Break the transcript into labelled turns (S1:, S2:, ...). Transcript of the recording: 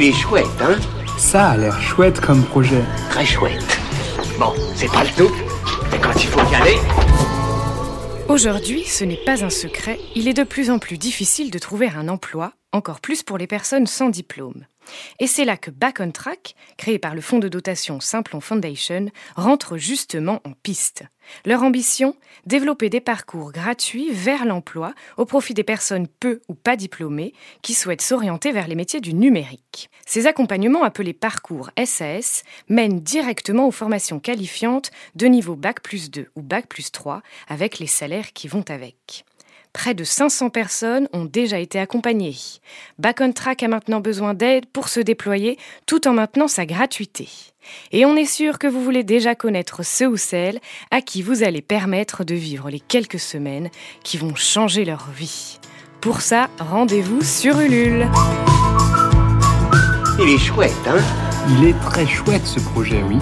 S1: Il est chouette, hein
S2: Ça a l'air chouette comme projet.
S1: Très chouette. Bon, c'est pas le tout, mais quand il faut y aller...
S3: Aujourd'hui, ce n'est pas un secret, il est de plus en plus difficile de trouver un emploi, encore plus pour les personnes sans diplôme. Et c'est là que Back on Track, créé par le fonds de dotation Simplon Foundation, rentre justement en piste. Leur ambition Développer des parcours gratuits vers l'emploi au profit des personnes peu ou pas diplômées qui souhaitent s'orienter vers les métiers du numérique. Ces accompagnements appelés parcours SAS mènent directement aux formations qualifiantes de niveau Bac plus 2 ou Bac plus 3 avec les salaires qui vont avec. Près de 500 personnes ont déjà été accompagnées. Back on Track a maintenant besoin d'aide pour se déployer tout en maintenant sa gratuité. Et on est sûr que vous voulez déjà connaître ceux ou celles à qui vous allez permettre de vivre les quelques semaines qui vont changer leur vie. Pour ça, rendez-vous sur Ulule.
S1: Il est chouette, hein?
S2: Il est très chouette ce projet, oui.